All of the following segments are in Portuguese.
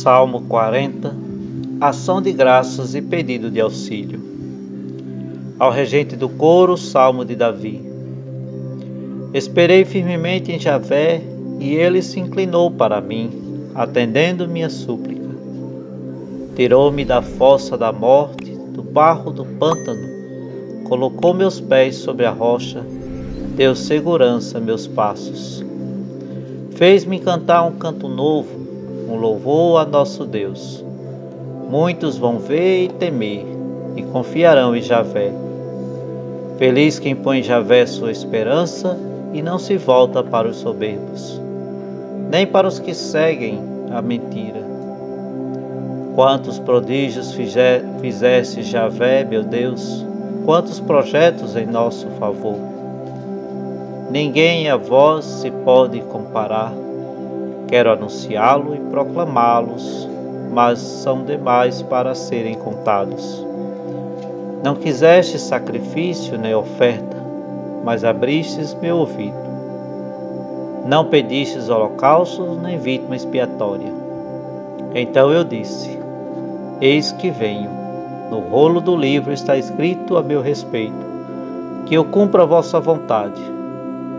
Salmo 40 Ação de graças e pedido de auxílio. Ao regente do coro, Salmo de Davi. Esperei firmemente em Javé e ele se inclinou para mim, atendendo minha súplica. Tirou-me da fossa da morte, do barro do pântano, colocou meus pés sobre a rocha, deu segurança a meus passos. Fez-me cantar um canto novo um louvor a nosso Deus. Muitos vão ver e temer, e confiarão em Javé. Feliz quem põe em Javé sua esperança e não se volta para os soberbos, nem para os que seguem a mentira. Quantos prodígios fizeste, Javé, meu Deus, quantos projetos em nosso favor. Ninguém a vós se pode comparar Quero anunciá-lo e proclamá-los, mas são demais para serem contados. Não quiseste sacrifício nem oferta, mas abristes meu ouvido. Não pedistes holocaustos nem vítima expiatória. Então eu disse: Eis que venho. No rolo do livro está escrito a meu respeito, que eu cumpra a vossa vontade.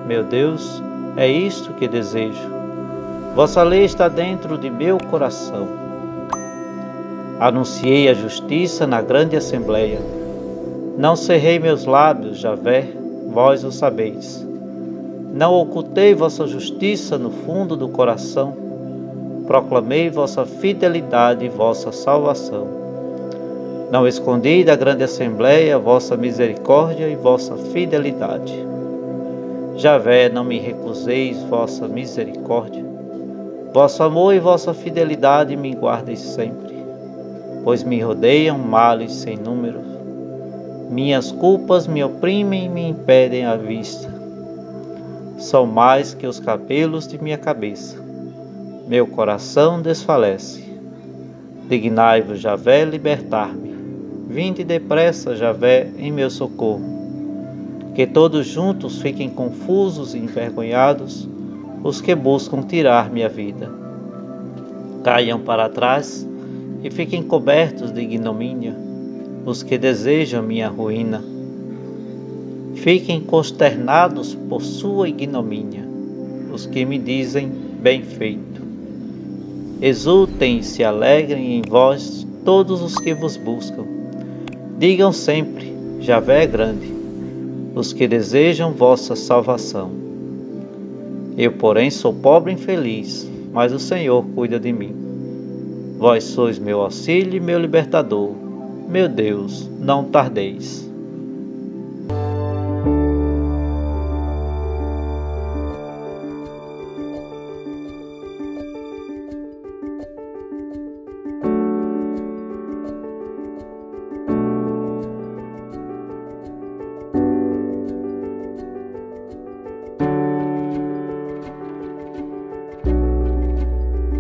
Meu Deus, é isto que desejo Vossa lei está dentro de meu coração. Anunciei a justiça na grande assembleia. Não cerrei meus lábios, Javé, vós o sabeis. Não ocultei vossa justiça no fundo do coração. Proclamei vossa fidelidade e vossa salvação. Não escondi da grande assembleia vossa misericórdia e vossa fidelidade. Javé, não me recuseis vossa misericórdia Vosso amor e vossa fidelidade me guardem sempre, pois me rodeiam males sem número. Minhas culpas me oprimem e me impedem a vista. São mais que os cabelos de minha cabeça. Meu coração desfalece. Dignai-vos, Javé, libertar-me. Vinde depressa, Javé, em meu socorro. Que todos juntos fiquem confusos e envergonhados os que buscam tirar minha vida. Caiam para trás e fiquem cobertos de ignomínia os que desejam minha ruína. Fiquem consternados por sua ignomínia os que me dizem bem feito. Exultem e se alegrem em vós todos os que vos buscam. Digam sempre: Javé é grande, os que desejam vossa salvação. Eu, porém, sou pobre e infeliz, mas o Senhor cuida de mim. Vós sois meu auxílio e meu libertador. Meu Deus, não tardeis.